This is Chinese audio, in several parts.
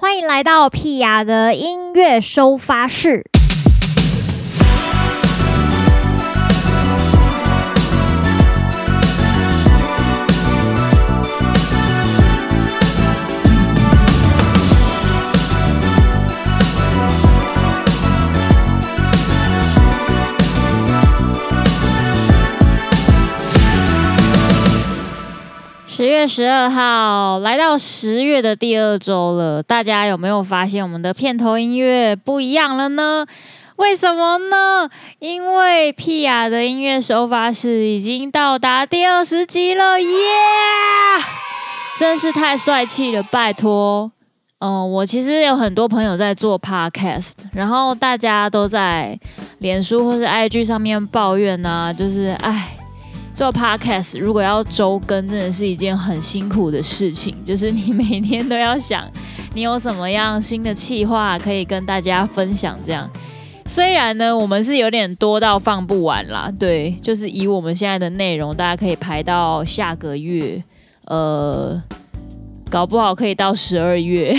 欢迎来到屁雅的音乐收发室。月十二号，来到十月的第二周了。大家有没有发现我们的片头音乐不一样了呢？为什么呢？因为屁雅的音乐手法是已经到达第二十集了，耶、真是太帅气了，拜托。嗯，我其实有很多朋友在做 podcast，然后大家都在脸书或是 IG 上面抱怨啊，就是哎。做 podcast 如果要周更，真的是一件很辛苦的事情。就是你每天都要想，你有什么样新的企划可以跟大家分享。这样，虽然呢，我们是有点多到放不完啦。对，就是以我们现在的内容，大家可以排到下个月，呃，搞不好可以到十二月。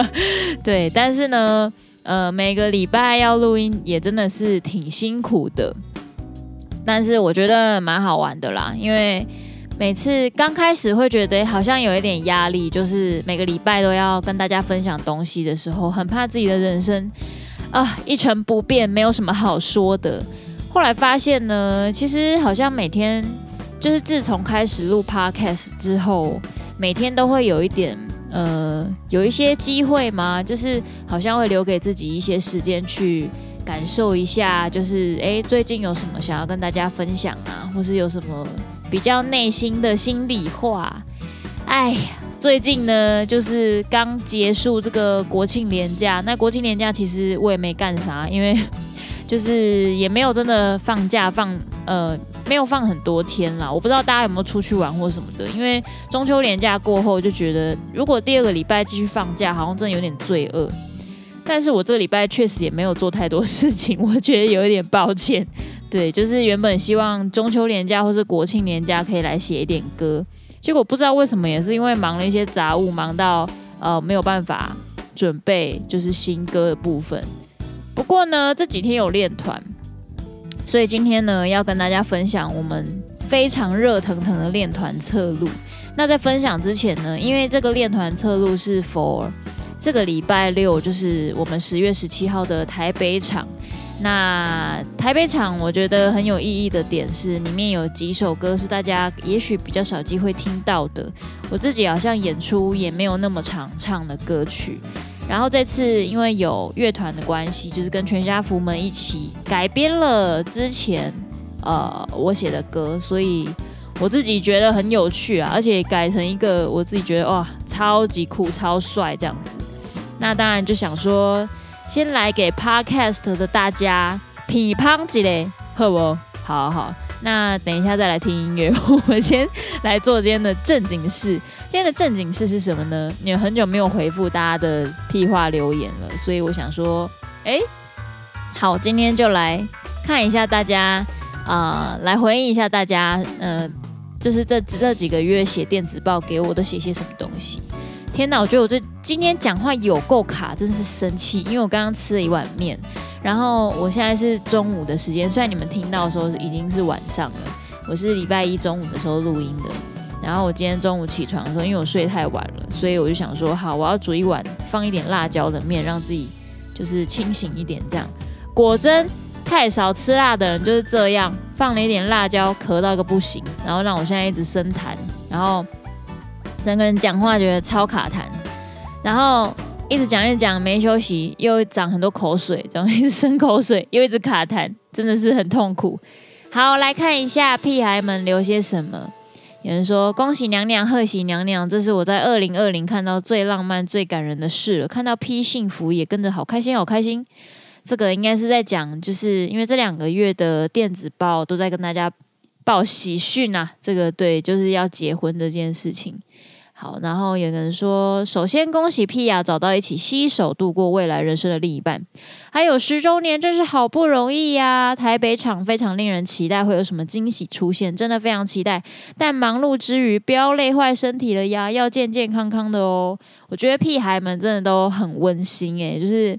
对，但是呢，呃，每个礼拜要录音也真的是挺辛苦的。但是我觉得蛮好玩的啦，因为每次刚开始会觉得好像有一点压力，就是每个礼拜都要跟大家分享东西的时候，很怕自己的人生啊一成不变，没有什么好说的。后来发现呢，其实好像每天就是自从开始录 Podcast 之后，每天都会有一点呃有一些机会嘛，就是好像会留给自己一些时间去。感受一下，就是诶，最近有什么想要跟大家分享啊，或是有什么比较内心的心里话？哎呀，最近呢，就是刚结束这个国庆连假，那国庆连假其实我也没干啥，因为 就是也没有真的放假放，呃，没有放很多天啦。我不知道大家有没有出去玩或什么的，因为中秋连假过后就觉得，如果第二个礼拜继续放假，好像真的有点罪恶。但是我这个礼拜确实也没有做太多事情，我觉得有一点抱歉。对，就是原本希望中秋连假或是国庆连假可以来写一点歌，结果不知道为什么，也是因为忙了一些杂物，忙到呃没有办法准备就是新歌的部分。不过呢，这几天有练团，所以今天呢要跟大家分享我们非常热腾腾的练团侧录。那在分享之前呢，因为这个练团侧录是 for。这个礼拜六就是我们十月十七号的台北场。那台北场我觉得很有意义的点是，里面有几首歌是大家也许比较少机会听到的。我自己好像演出也没有那么常唱的歌曲。然后这次因为有乐团的关系，就是跟全家福们一起改编了之前呃我写的歌，所以我自己觉得很有趣啊，而且改成一个我自己觉得哇超级酷、超帅这样子。那当然就想说，先来给 Podcast 的大家批判几嘞，好不？好好，那等一下再来听音乐。我先来做今天的正经事。今天的正经事是什么呢？因为很久没有回复大家的屁话留言了，所以我想说，哎，好，今天就来看一下大家，呃，来回应一下大家，呃，就是这这几个月写电子报给我都写些什么东西。天哪，我觉得我这今天讲话有够卡，真的是生气。因为我刚刚吃了一碗面，然后我现在是中午的时间，虽然你们听到的时候已经是晚上了。我是礼拜一中午的时候录音的，然后我今天中午起床的时候，因为我睡太晚了，所以我就想说，好，我要煮一碗放一点辣椒的面，让自己就是清醒一点。这样，果真太少吃辣的人就是这样，放了一点辣椒，咳到个不行，然后让我现在一直生痰，然后。整个人讲话觉得超卡痰，然后一直讲一直讲没休息，又长很多口水，这样一直生口水，又一直卡痰，真的是很痛苦。好，来看一下屁孩们留些什么。有人说：“恭喜娘娘，贺喜娘娘，这是我在二零二零看到最浪漫、最感人的事了。看到屁幸福，也跟着好开心，好开心。”这个应该是在讲，就是因为这两个月的电子报都在跟大家报喜讯啊。这个对，就是要结婚这件事情。好，然后有人说，首先恭喜 Pia 找到一起携手度过未来人生的另一半，还有十周年，真是好不容易呀！台北场非常令人期待，会有什么惊喜出现，真的非常期待。但忙碌之余，不要累坏身体了呀，要健健康康的哦。我觉得屁孩们真的都很温馨诶，就是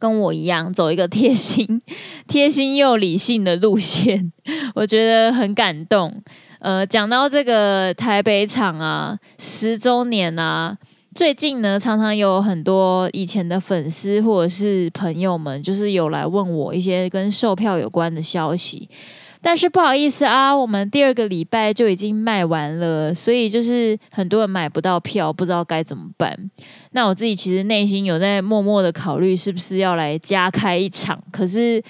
跟我一样走一个贴心、贴心又理性的路线，我觉得很感动。呃，讲到这个台北场啊，十周年啊，最近呢，常常有很多以前的粉丝或者是朋友们，就是有来问我一些跟售票有关的消息，但是不好意思啊，我们第二个礼拜就已经卖完了，所以就是很多人买不到票，不知道该怎么办。那我自己其实内心有在默默的考虑，是不是要来加开一场，可是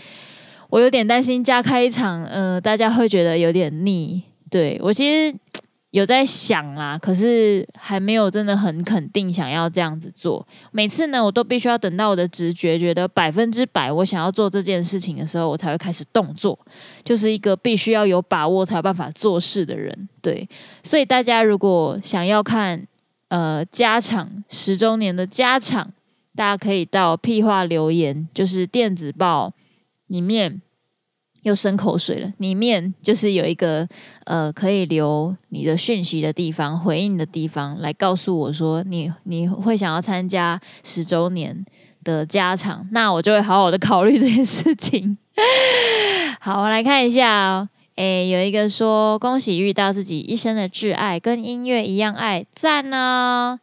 我有点担心加开一场，呃，大家会觉得有点腻。对，我其实有在想啦，可是还没有真的很肯定想要这样子做。每次呢，我都必须要等到我的直觉觉得百分之百我想要做这件事情的时候，我才会开始动作。就是一个必须要有把握才有办法做事的人。对，所以大家如果想要看呃加场十周年的加场，大家可以到屁话留言，就是电子报里面。又生口水了，里面就是有一个呃可以留你的讯息的地方，回应的地方，来告诉我说你你会想要参加十周年的加场，那我就会好好的考虑这件事情。好，我来看一下哦，诶，有一个说恭喜遇到自己一生的挚爱，跟音乐一样爱，赞呢。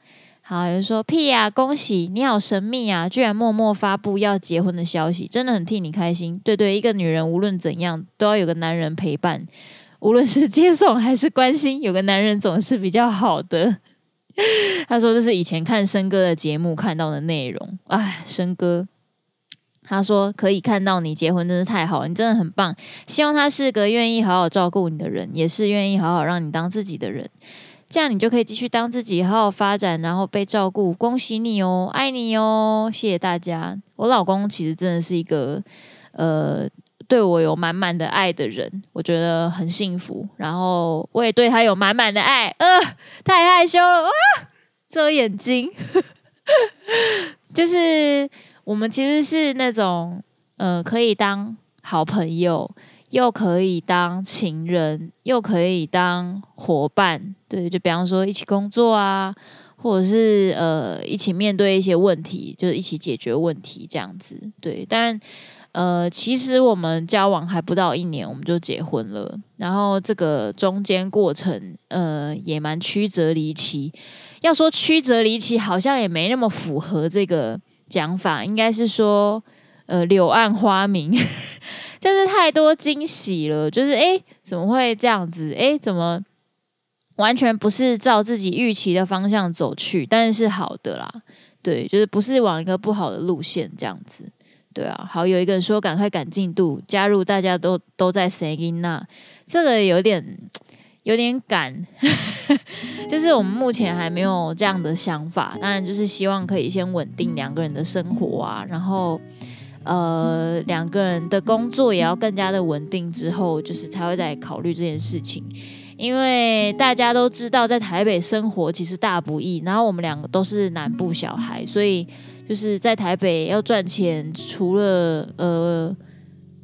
好，有人说屁呀、恭喜你好神秘啊，居然默默发布要结婚的消息，真的很替你开心。对对，一个女人无论怎样都要有个男人陪伴，无论是接送还是关心，有个男人总是比较好的。他说这是以前看生哥的节目看到的内容。哎，生哥，他说可以看到你结婚真是太好了，你真的很棒。希望他是个愿意好好照顾你的人，也是愿意好好让你当自己的人。这样你就可以继续当自己，好好发展，然后被照顾。恭喜你哦，爱你哦，谢谢大家。我老公其实真的是一个，呃，对我有满满的爱的人，我觉得很幸福。然后我也对他有满满的爱。呃，太害羞了，哇，遮眼睛。就是我们其实是那种，呃，可以当好朋友。又可以当情人，又可以当伙伴，对，就比方说一起工作啊，或者是呃一起面对一些问题，就是一起解决问题这样子，对。但呃，其实我们交往还不到一年，我们就结婚了，然后这个中间过程呃也蛮曲折离奇。要说曲折离奇，好像也没那么符合这个讲法，应该是说呃柳暗花明。就是太多惊喜了，就是诶，怎么会这样子？诶，怎么完全不是照自己预期的方向走去？但是好的啦，对，就是不是往一个不好的路线这样子，对啊。好，有一个人说赶快赶进度，加入大家都都在 saying 那，这个有点有点赶，就是我们目前还没有这样的想法，当然就是希望可以先稳定两个人的生活啊，然后。呃，两个人的工作也要更加的稳定之后，就是才会再考虑这件事情。因为大家都知道，在台北生活其实大不易。然后我们两个都是南部小孩，所以就是在台北要赚钱，除了呃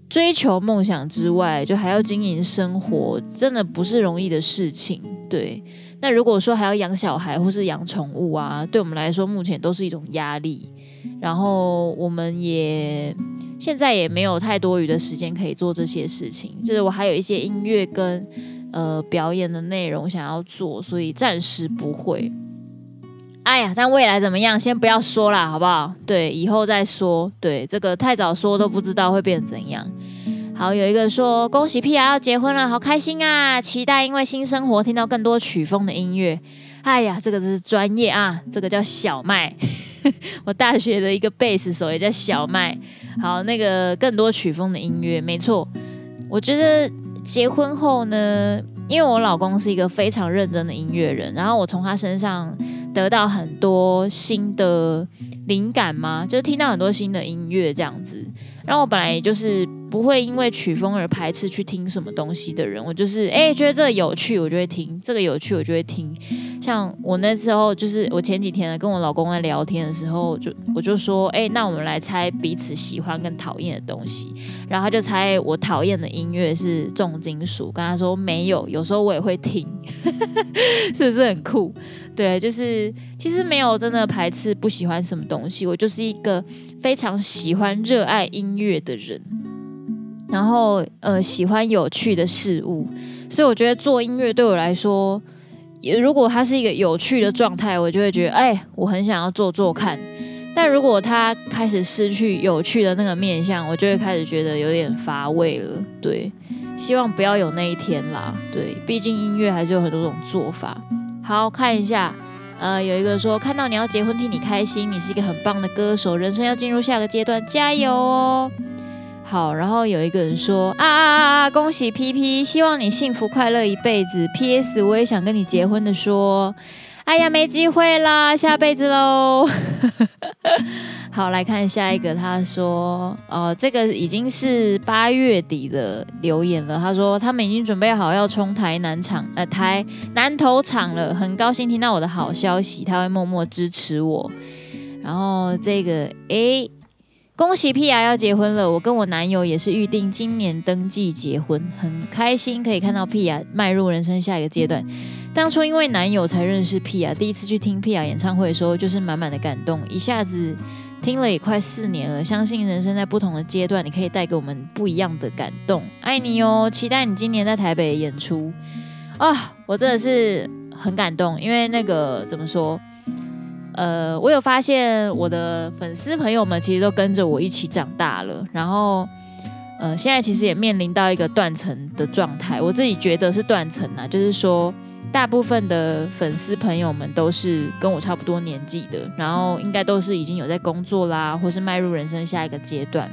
追求梦想之外，就还要经营生活，真的不是容易的事情。对，那如果说还要养小孩或是养宠物啊，对我们来说目前都是一种压力。然后我们也现在也没有太多余的时间可以做这些事情，就是我还有一些音乐跟呃表演的内容想要做，所以暂时不会。哎呀，但未来怎么样，先不要说啦，好不好？对，以后再说。对，这个太早说都不知道会变怎样。好，有一个说恭喜 pi 要结婚了，好开心啊！期待因为新生活听到更多曲风的音乐。哎呀，这个是专业啊，这个叫小麦。我大学的一个贝斯手也叫小麦。好，那个更多曲风的音乐，没错。我觉得结婚后呢，因为我老公是一个非常认真的音乐人，然后我从他身上得到很多新的灵感嘛，就听到很多新的音乐这样子。然后我本来就是不会因为曲风而排斥去听什么东西的人。我就是哎、觉得这个有趣，我就会听；这个有趣，我就会听。像我那时候，就是我前几天，跟我老公在聊天的时候，就我就说，哎、那我们来猜彼此喜欢跟讨厌的东西。然后他就猜我讨厌的音乐是重金属，跟他说没有，有时候我也会听，是不是很酷？对，就是其实没有真的排斥不喜欢什么东西，我就是一个非常喜欢热爱音乐的人，然后呃喜欢有趣的事物，所以我觉得做音乐对我来说，如果它是一个有趣的状态，我就会觉得哎，我很想要做做看。但如果它开始失去有趣的那个面相，我就会开始觉得有点乏味了。对，希望不要有那一天啦。对，毕竟音乐还是有很多种做法。好，看一下，呃，有一个说看到你要结婚，替你开心，你是一个很棒的歌手，人生要进入下个阶段，加油哦！好，然后有一个人说啊啊啊啊，恭喜 PP，希望你幸福快乐一辈子。PS，我也想跟你结婚的说。哎呀，没机会啦，下辈子喽。好，来看下一个。他说：“哦、呃，这个已经是八月底的留言了。他说他们已经准备好要冲台南场，呃，台南投场了。很高兴听到我的好消息，他会默默支持我。然后这个，哎，恭喜 Pia 要结婚了。我跟我男友也是预定今年登记结婚，很开心可以看到 Pia 迈入人生下一个阶段。”当初因为男友才认识 Pia，第一次去听 Pia 演唱会的时候，就是满满的感动，一下子听了也快四年了。相信人生在不同的阶段，你可以带给我们不一样的感动。爱你哦，期待你今年在台北演出啊！我真的是很感动，因为那个怎么说？呃，我有发现我的粉丝朋友们其实都跟着我一起长大了，然后呃，现在其实也面临到一个断层的状态。我自己觉得是断层啊，就是说。大部分的粉丝朋友们都是跟我差不多年纪的，然后应该都是已经有在工作啦，或是迈入人生下一个阶段。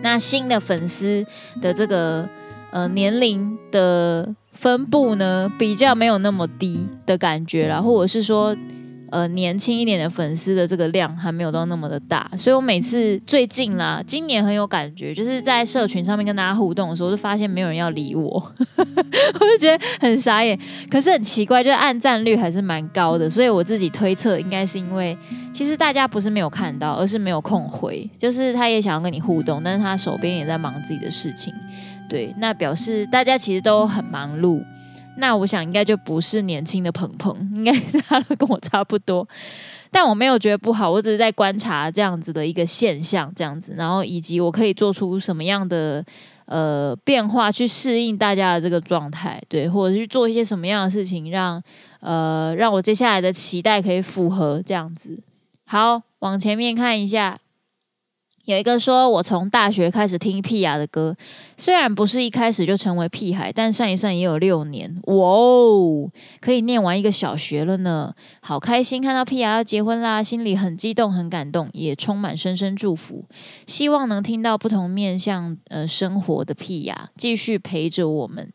那新的粉丝的这个呃年龄的分布呢，比较没有那么低的感觉啦，或者是说。呃，年轻一点的粉丝的这个量还没有到那么的大，所以我每次最近啦，今年很有感觉，就是在社群上面跟大家互动的时候，就发现没有人要理我，我就觉得很傻眼。可是很奇怪，就是按赞率还是蛮高的，所以我自己推测应该是因为，其实大家不是没有看到，而是没有空回，就是他也想要跟你互动，但是他手边也在忙自己的事情，对，那表示大家其实都很忙碌。那我想应该就不是年轻的鹏鹏，应该他都跟我差不多，但我没有觉得不好，我只是在观察这样子的一个现象，这样子，然后以及我可以做出什么样的呃变化去适应大家的这个状态，对，或者去做一些什么样的事情，让呃让我接下来的期待可以符合这样子。好，往前面看一下。有一个说，我从大学开始听 Pia 的歌，虽然不是一开始就成为屁孩，但算一算也有六年，哇哦，可以念完一个小学了呢，好开心看到 Pia 要结婚啦，心里很激动很感动，也充满深深祝福，希望能听到不同面向呃生活的 Pia，继续陪着我们。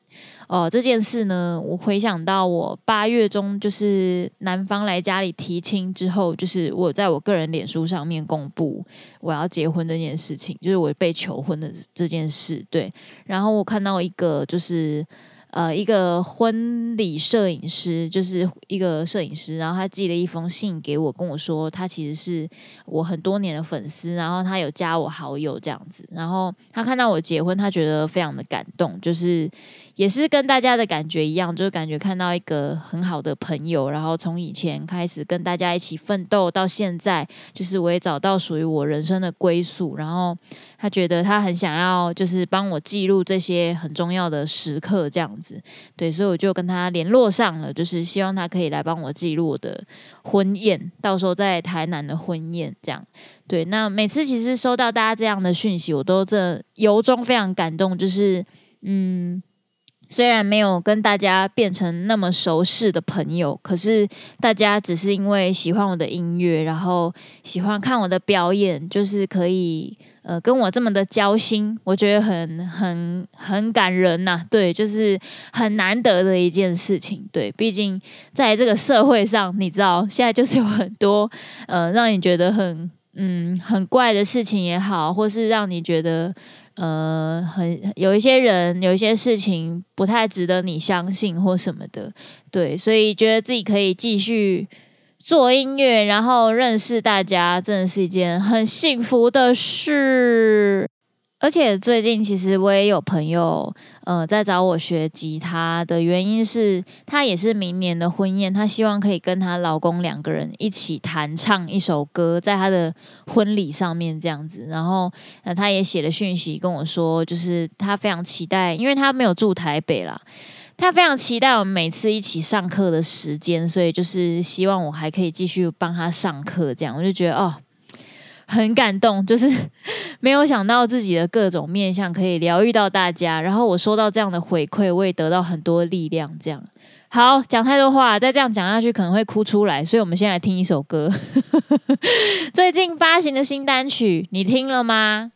哦，这件事呢，我回想到我八月中就是男方来家里提亲之后，就是我在我个人脸书上面公布我要结婚这件事情，就是我被求婚的这件事。对，然后我看到一个就是。呃，一个婚礼摄影师，就是一个摄影师，然后他寄了一封信给我，跟我说他其实是我很多年的粉丝，然后他有加我好友这样子，然后他看到我结婚，他觉得非常的感动，就是也是跟大家的感觉一样，就是感觉看到一个很好的朋友，然后从以前开始跟大家一起奋斗到现在，就是我也找到属于我人生的归宿，然后他觉得他很想要，就是帮我记录这些很重要的时刻这样子。对，所以我就跟他联络上了，就是希望他可以来帮我记录我的婚宴，到时候在台南的婚宴这样。对，那每次其实收到大家这样的讯息，我都这由衷非常感动。就是，嗯，虽然没有跟大家变成那么熟识的朋友，可是大家只是因为喜欢我的音乐，然后喜欢看我的表演，就是可以。呃，跟我这么的交心，我觉得很很很感人呐、啊。对，就是很难得的一件事情。对，毕竟在这个社会上，你知道，现在就是有很多呃，让你觉得很嗯很怪的事情也好，或是让你觉得呃，很有一些人，有一些事情不太值得你相信或什么的，对，所以觉得自己可以继续做音乐，然后认识大家，真的是一件很幸福的事。而且最近其实我也有朋友，呃，在找我学吉他的原因是，她也是明年的婚宴，她希望可以跟她老公两个人一起弹唱一首歌，在她的婚礼上面这样子。然后，那她也写了讯息跟我说，就是她非常期待，因为她没有住台北啦，她非常期待我们每次一起上课的时间，所以就是希望我还可以继续帮她上课，这样我就觉得哦。很感动，就是 没有想到自己的各种面相可以疗愈到大家，然后我收到这样的回馈，我也得到很多力量。这样好，讲太多话，再这样讲下去可能会哭出来，所以我们先来听一首歌。最近发行的新单曲，你听了吗？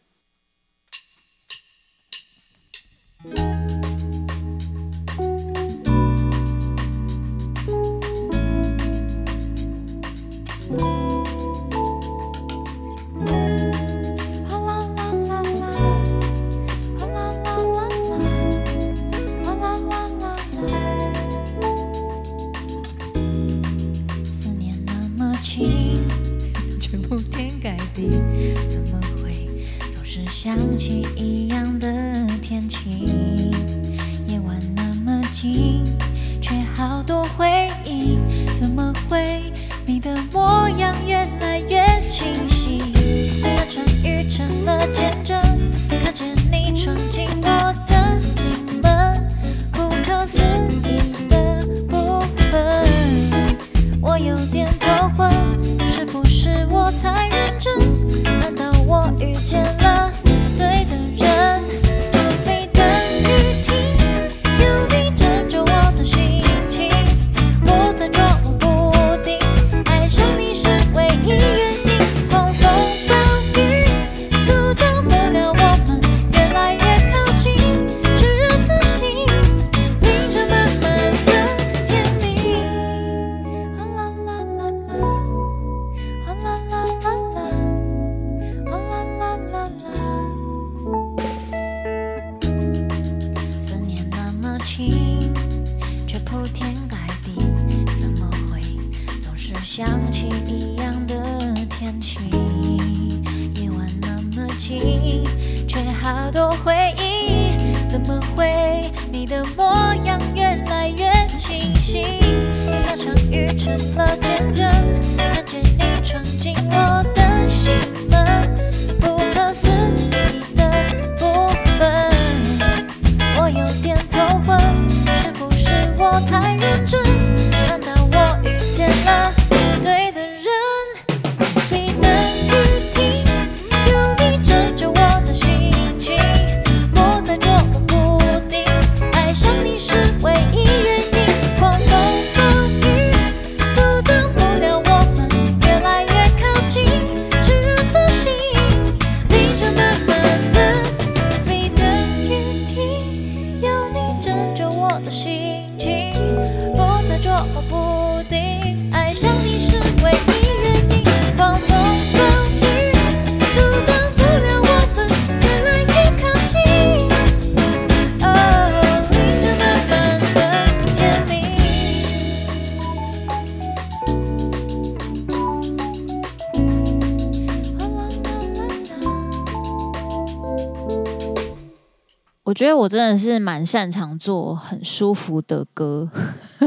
我觉得我真的是蛮擅长做很舒服的歌，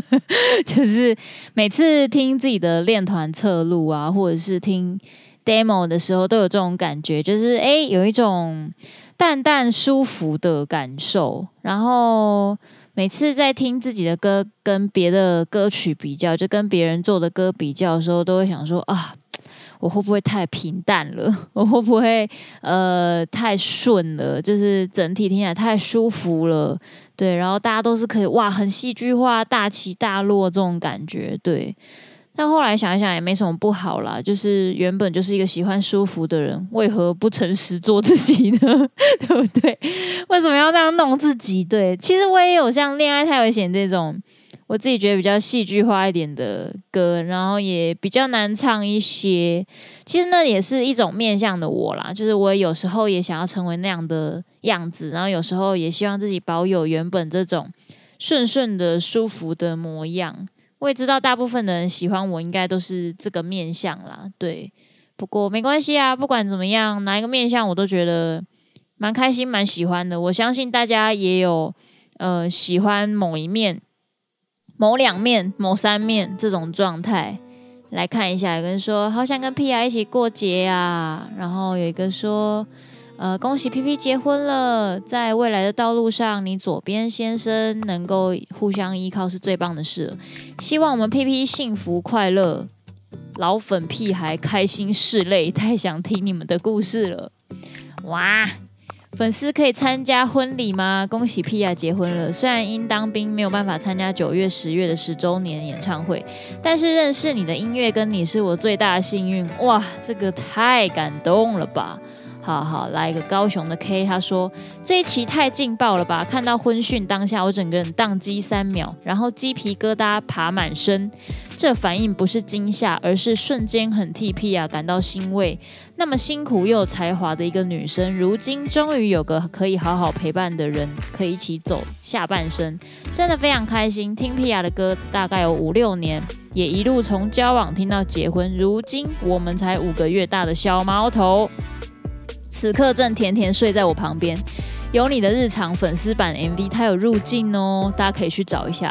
就是每次听自己的练团侧录啊，或者是听 demo 的时候，都有这种感觉，就是诶，有一种淡淡舒服的感受。然后每次在听自己的歌跟别的歌曲比较，就跟别人做的歌比较的时候，都会想说啊。我会不会太平淡了？我会不会呃太顺了？就是整体听起来太舒服了，对。然后大家都是可以哇，很戏剧化、大起大落这种感觉，对。但后来想一想也没什么不好啦，就是原本就是一个喜欢舒服的人，为何不诚实做自己呢？对不对？为什么要这样弄自己？对，其实我也有像恋爱太危险这种。我自己觉得比较戏剧化一点的歌，然后也比较难唱一些。其实那也是一种面向的我啦，就是我有时候也想要成为那样的样子，然后有时候也希望自己保有原本这种顺顺的、舒服的模样。我也知道大部分的人喜欢我，应该都是这个面向啦。对，不过没关系啊，不管怎么样，哪一个面向我都觉得蛮开心、蛮喜欢的。我相信大家也有呃喜欢某一面。某两面、某三面这种状态来看一下，有个人说好想跟 pi 一起过节啊，然后有一个说，呃，恭喜 PP 结婚了，在未来的道路上，你左边先生能够互相依靠是最棒的事，希望我们 PP 幸福快乐，老粉屁孩开心拭泪，太想听你们的故事了，哇！粉丝可以参加婚礼吗？恭喜 Pia 结婚了。虽然因当兵没有办法参加九月、十月的十周年演唱会，但是认识你的音乐跟你是我最大的幸运。哇，这个太感动了吧！好好来一个高雄的 K，他说这一期太劲爆了吧！看到婚讯当下，我整个人宕机三秒，然后鸡皮疙瘩爬满身。这反应不是惊吓，而是瞬间很替 Pia 感到欣慰。那么辛苦又有才华的一个女生，如今终于有个可以好好陪伴的人，可以一起走下半生，真的非常开心。听 Pia 的歌大概有五六年，也一路从交往听到结婚，如今我们才五个月大的小毛头，此刻正甜甜睡在我旁边。有你的日常粉丝版 MV，它有入镜哦，大家可以去找一下。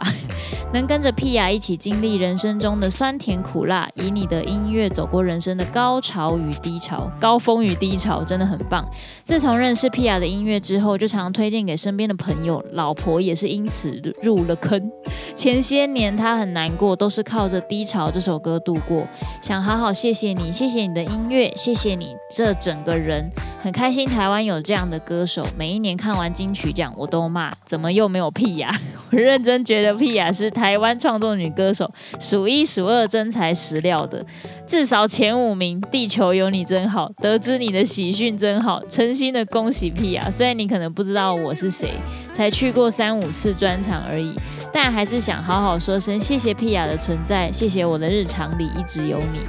能跟着屁雅一起经历人生中的酸甜苦辣，以你的音乐走过人生的高潮与低潮，高峰与低潮，真的很棒。自从认识屁雅的音乐之后，就常推荐给身边的朋友，老婆也是因此入了坑。前些年她很难过，都是靠着《低潮》这首歌度过。想好好谢谢你，谢谢你的音乐，谢谢你这整个人，很开心台湾有这样的歌手。每一年看完金曲奖，我都骂，怎么又没有屁雅 我认真觉得屁雅是台。台湾创作女歌手数一数二真材实料的，至少前五名。地球有你真好，得知你的喜讯真好，诚心的恭喜 Pia。虽然你可能不知道我是谁，才去过三五次专场而已，但还是想好好说声谢谢 Pia 的存在，谢谢我的日常里一直有你。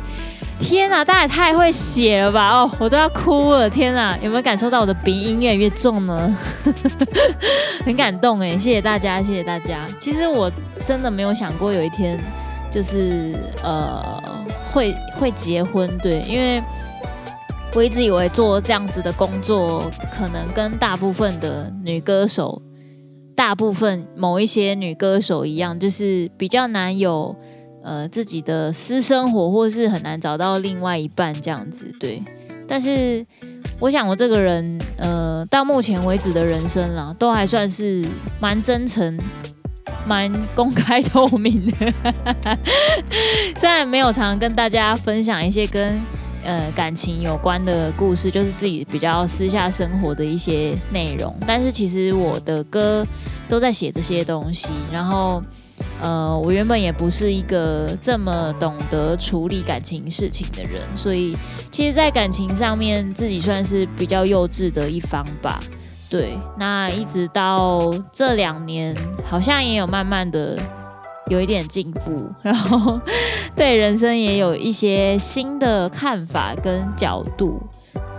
天哪，大家也太会写了吧！哦，我都要哭了。天哪，有没有感受到我的鼻音越来越重呢？很感动哎，谢谢大家，谢谢大家。其实我真的没有想过有一天，就是呃，会会结婚。对，因为我一直以为做这样子的工作，可能跟大部分的女歌手，大部分某一些女歌手一样，就是比较难有。呃，自己的私生活，或是很难找到另外一半这样子，对。但是，我想我这个人，呃，到目前为止的人生啦，都还算是蛮真诚、蛮公开透明的。虽然没有常常跟大家分享一些跟呃感情有关的故事，就是自己比较私下生活的一些内容，但是其实我的歌都在写这些东西，然后。呃，我原本也不是一个这么懂得处理感情事情的人，所以其实，在感情上面，自己算是比较幼稚的一方吧。对，那一直到这两年，好像也有慢慢的有一点进步，然后对人生也有一些新的看法跟角度。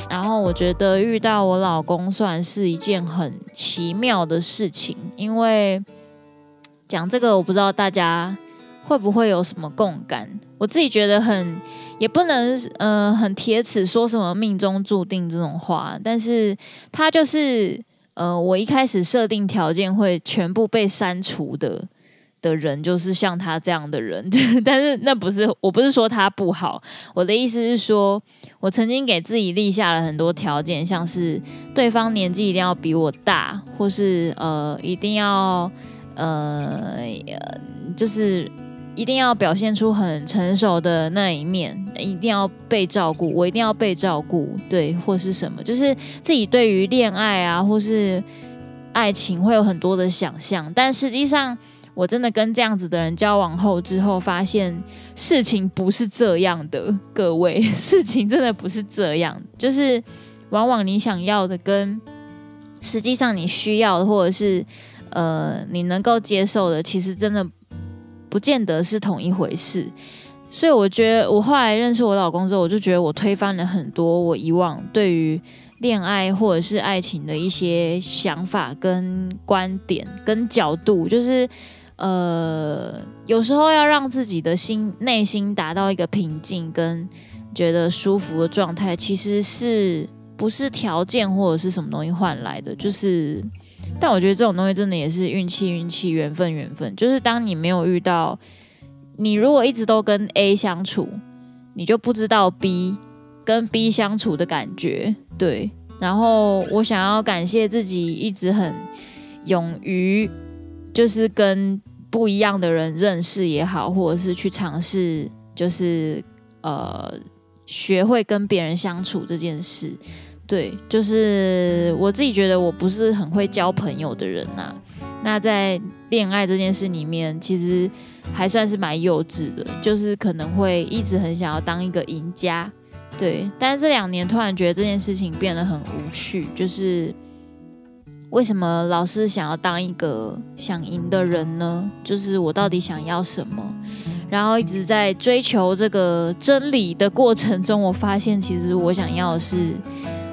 然后我觉得遇到我老公算是一件很奇妙的事情，因为。讲这个，我不知道大家会不会有什么共感。我自己觉得很，也不能呃很铁齿说什么命中注定这种话，但是他就是呃我一开始设定条件会全部被删除的的人，就是像他这样的人。但是那不是，我不是说他不好，我的意思是说，我曾经给自己立下了很多条件，像是对方年纪一定要比我大，或是呃一定要。呃，就是一定要表现出很成熟的那一面，一定要被照顾，我一定要被照顾，对，或是什么，就是自己对于恋爱啊，或是爱情会有很多的想象，但实际上，我真的跟这样子的人交往后之后，发现事情不是这样的，各位，事情真的不是这样，就是往往你想要的跟实际上你需要的，或者是。呃，你能够接受的，其实真的不见得是同一回事。所以我觉得，我后来认识我老公之后，我就觉得我推翻了很多我以往对于恋爱或者是爱情的一些想法跟观点跟角度，就是呃，有时候要让自己的心内心达到一个平静跟觉得舒服的状态，其实是不是条件或者是什么东西换来的？就是，但我觉得这种东西真的也是运气，运气，缘分，缘分。就是当你没有遇到。你如果一直都跟 A 相处，你就不知道 B 跟 B 相处的感觉，对。然后我想要感谢自己一直很勇于，就是跟不一样的人认识也好，或者是去尝试，就是呃学会跟别人相处这件事。对，就是我自己觉得我不是很会交朋友的人呐、啊。那在恋爱这件事里面，其实。还算是蛮幼稚的，就是可能会一直很想要当一个赢家，对。但是这两年突然觉得这件事情变得很无趣，就是为什么老是想要当一个想赢的人呢？就是我到底想要什么？然后一直在追求这个真理的过程中，我发现其实我想要的是。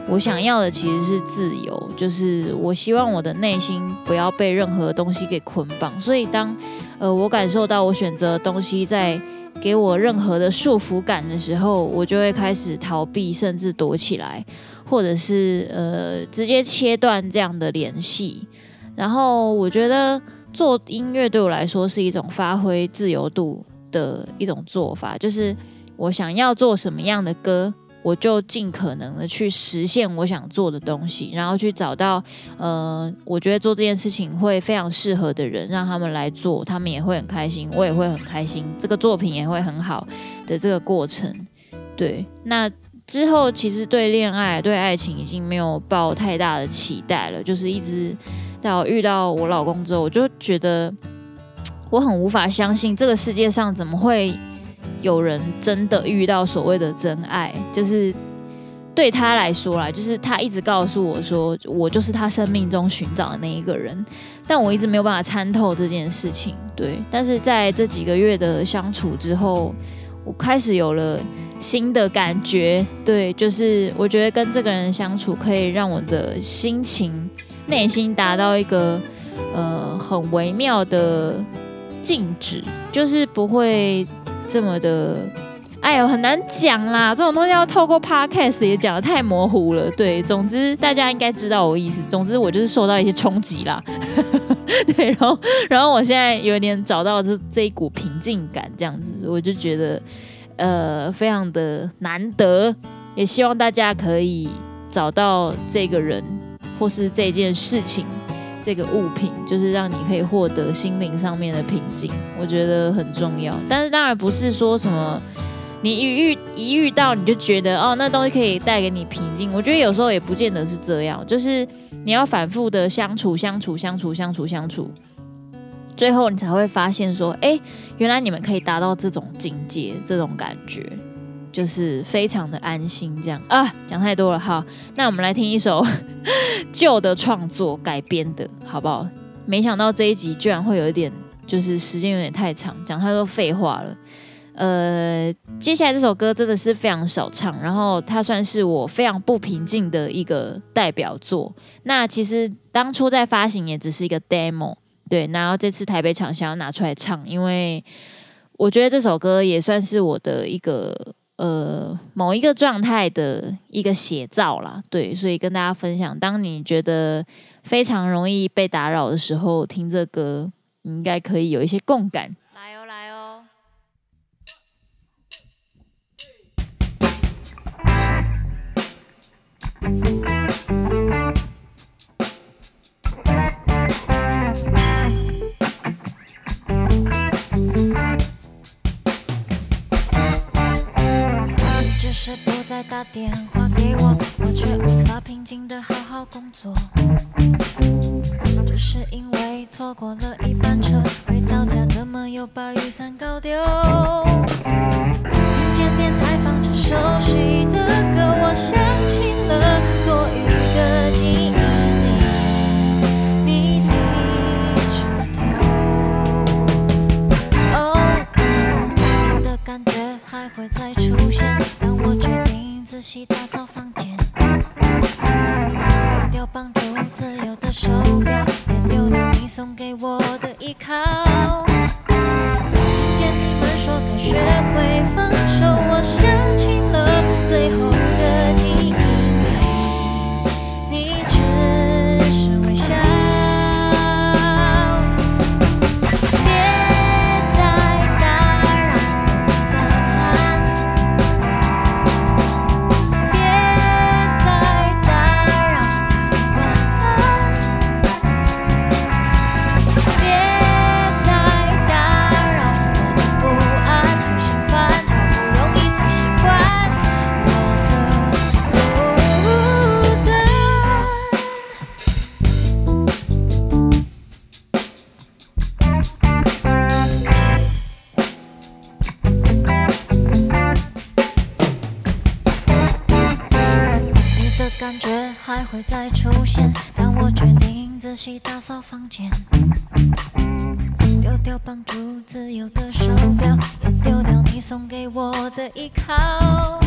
我想要的其实是自由，就是我希望我的内心不要被任何东西给捆绑。所以当呃我感受到我选择的东西在给我任何的束缚感的时候，我就会开始逃避，甚至躲起来，或者是呃直接切断这样的联系。然后我觉得做音乐对我来说是一种发挥自由度的一种做法，就是我想要做什么样的歌。我就尽可能的去实现我想做的东西，然后去找到，呃，我觉得做这件事情会非常适合的人，让他们来做，他们也会很开心，我也会很开心，这个作品也会很好的这个过程。对，那之后其实对恋爱、对爱情已经没有抱太大的期待了，就是一直到遇到我老公之后，我就觉得我很无法相信这个世界上怎么会。有人真的遇到所谓的真爱，就是对他来说啦，就是他一直告诉我说，我就是他生命中寻找的那一个人，但我一直没有办法参透这件事情。对，但是在这几个月的相处之后，我开始有了新的感觉。对，就是我觉得跟这个人相处可以让我的心情、内心达到一个呃很微妙的静止，就是不会。这么的，哎呦，很难讲啦！这种东西要透过 podcast 也讲的太模糊了。对，总之大家应该知道我意思。总之我就是受到一些冲击啦。对，然后，然后我现在有点找到这这一股平静感，这样子，我就觉得呃非常的难得。也希望大家可以找到这个人或是这件事情。这个物品就是让你可以获得心灵上面的平静，我觉得很重要。但是当然不是说什么你一遇一遇到你就觉得哦，那东西可以带给你平静。我觉得有时候也不见得是这样，就是你要反复的相处、相处、相处、相处、相处，最后你才会发现说，哎，原来你们可以达到这种境界，这种感觉。就是非常的安心，这样啊，讲太多了哈。那我们来听一首 旧的创作改编的，好不好？没想到这一集居然会有一点，就是时间有点太长，讲太多废话了。呃，接下来这首歌真的是非常少唱，然后它算是我非常不平静的一个代表作。那其实当初在发行也只是一个 demo，对。然后这次台北场想要拿出来唱，因为我觉得这首歌也算是我的一个。呃，某一个状态的一个写照啦，对，所以跟大家分享，当你觉得非常容易被打扰的时候，听这歌，你应该可以有一些共感。是不再打电话给我，我却无法平静的好好工作。只是因为错过了一班车，回到家怎么又把雨伞搞丢？听见电台放着熟悉的歌，我想起了多余的记忆，你低着头。Oh，你的感觉还会再出现？打扫房间，丢掉绑住自由的手表，也丢掉你送给我的依靠。听见你们说该学会放手，我想打扫房间，丢掉帮助自由的手表，也丢掉你送给我的依靠。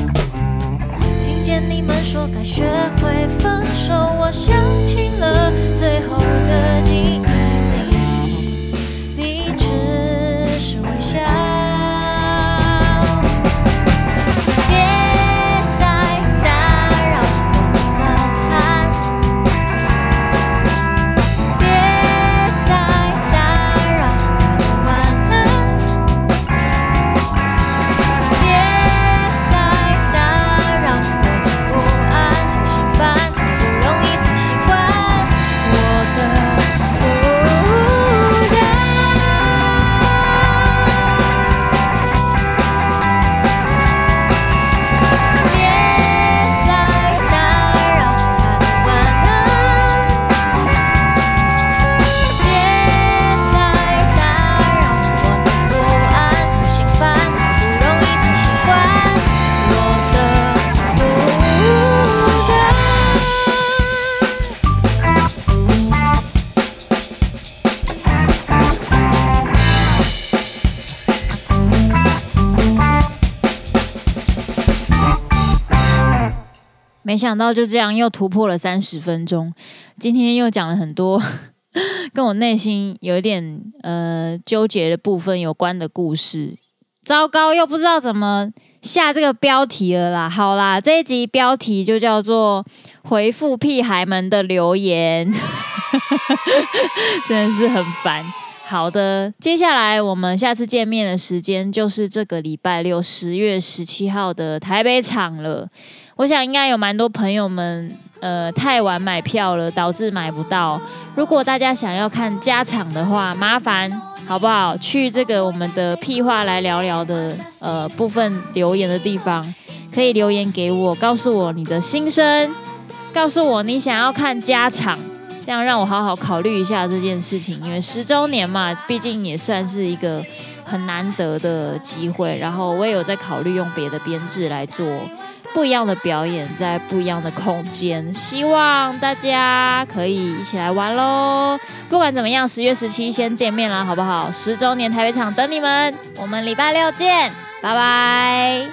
听见你们说该学会放手，我想起了最后的记忆。没想到就这样又突破了三十分钟，今天又讲了很多 跟我内心有一点呃纠结的部分有关的故事。糟糕，又不知道怎么下这个标题了啦。好啦，这一集标题就叫做“回复屁孩们的留言”，真的是很烦。好的，接下来我们下次见面的时间就是这个礼拜六，十月十七号的台北场了。我想应该有蛮多朋友们，呃，太晚买票了，导致买不到。如果大家想要看加场的话，麻烦好不好？去这个我们的屁话来聊聊的呃部分留言的地方，可以留言给我，告诉我你的心声，告诉我你想要看加场，这样让我好好考虑一下这件事情。因为十周年嘛，毕竟也算是一个很难得的机会。然后我也有在考虑用别的编制来做。不一样的表演，在不一样的空间，希望大家可以一起来玩喽！不管怎么样，十月十七先见面啦，好不好？十周年台北场等你们，我们礼拜六见，拜拜。